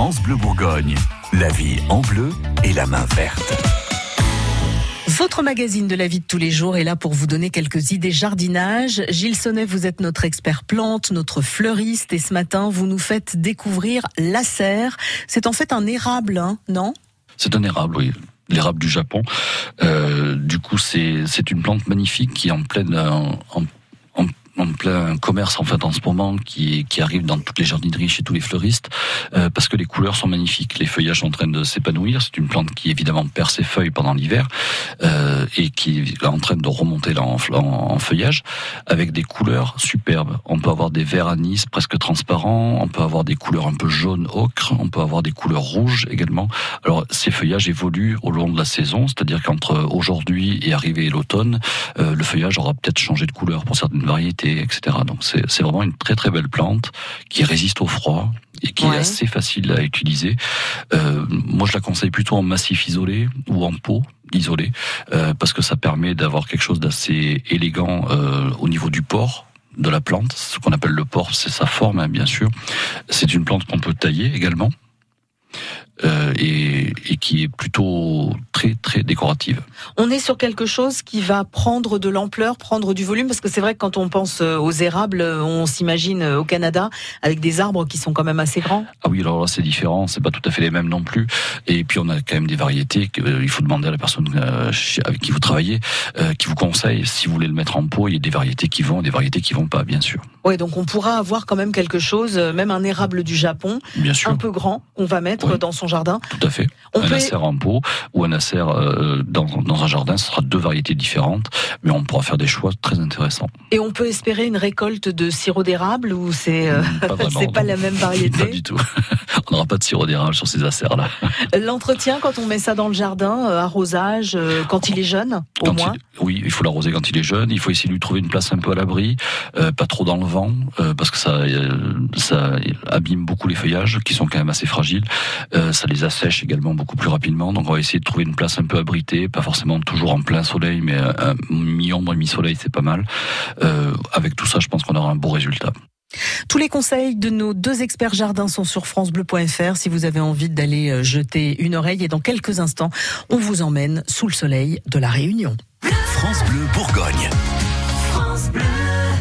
France Bleu Bourgogne. La vie en bleu et la main verte. Votre magazine de la vie de tous les jours est là pour vous donner quelques idées jardinage. Gilles Sonnet, vous êtes notre expert plante, notre fleuriste, et ce matin, vous nous faites découvrir la serre. C'est en fait un érable, hein, non? C'est un érable, oui l'érable du Japon. Euh, du coup, c'est c'est une plante magnifique qui est en pleine en, en plein commerce en fait en ce moment qui, arrive dans toutes les jardineries chez tous les fleuristes euh, parce que les couleurs sont magnifiques, les feuillages sont en train de s'épanouir. C'est une plante qui évidemment perd ses feuilles pendant l'hiver euh, et qui est en train de remonter en, en, feuillage avec des couleurs superbes. On peut avoir des verts anis presque transparents, on peut avoir des couleurs un peu jaune ocre, on peut avoir des couleurs rouges également. Alors ces feuillages évoluent au long de la saison, c'est-à-dire qu'entre aujourd'hui et arrivé l'automne, euh, le feuillage aura peut-être changé de couleur pour certaines variétés etc. Donc c'est vraiment une très très belle plante qui résiste au froid et qui est assez facile à utiliser. Euh, moi, je la conseille plutôt en massif isolé ou en pot isolé euh, parce que ça permet d'avoir quelque chose d'assez élégant euh, au niveau du port de la plante. Ce qu'on appelle le port, c'est sa forme, hein, bien sûr. C'est une plante qu'on peut tailler également. Euh, et, et, qui est plutôt très très décorative. On est sur quelque chose qui va prendre de l'ampleur, prendre du volume, parce que c'est vrai que quand on pense euh, aux érables, on s'imagine euh, au Canada avec des arbres qui sont quand même assez grands. Ah oui, alors là c'est différent, c'est pas tout à fait les mêmes non plus. Et puis on a quand même des variétés qu'il faut demander à la personne avec qui vous travaillez, qui vous conseille si vous voulez le mettre en pot. Il y a des variétés qui vont, des variétés qui vont pas, bien sûr. Oui, donc on pourra avoir quand même quelque chose, même un érable du Japon, bien sûr. un peu grand, qu'on va mettre dans son jardin. Tout à fait. un peut... en pot ou un acer euh, dans, dans, un jardin, ce sera deux variétés différentes, mais on pourra faire des choix très intéressants. Et on peut espérer une récolte de sirop d'érable ou c'est euh, c'est pas la même variété Pas du tout. on n'aura pas de sirop d'érable sur ces acers là. L'entretien quand on met ça dans le jardin, euh, arrosage quand il est jeune, au moins. oui, il faut l'arroser quand il est jeune. Il faut essayer de lui trouver une place un peu à l'abri, pas trop dans le vent, parce que ça ça abîme beaucoup les feuillages qui sont quand même assez fragiles. Ça les assèche sèche également beaucoup plus rapidement. Donc on va essayer de trouver une place un peu abritée, pas forcément toujours en plein soleil, mais un mi-ombre et mi-soleil, c'est pas mal. Euh, avec tout ça, je pense qu'on aura un beau résultat. Tous les conseils de nos deux experts jardins sont sur francebleu.fr si vous avez envie d'aller euh, jeter une oreille et dans quelques instants, on vous emmène sous le soleil de la Réunion. France Bleu Bourgogne. France Bleu.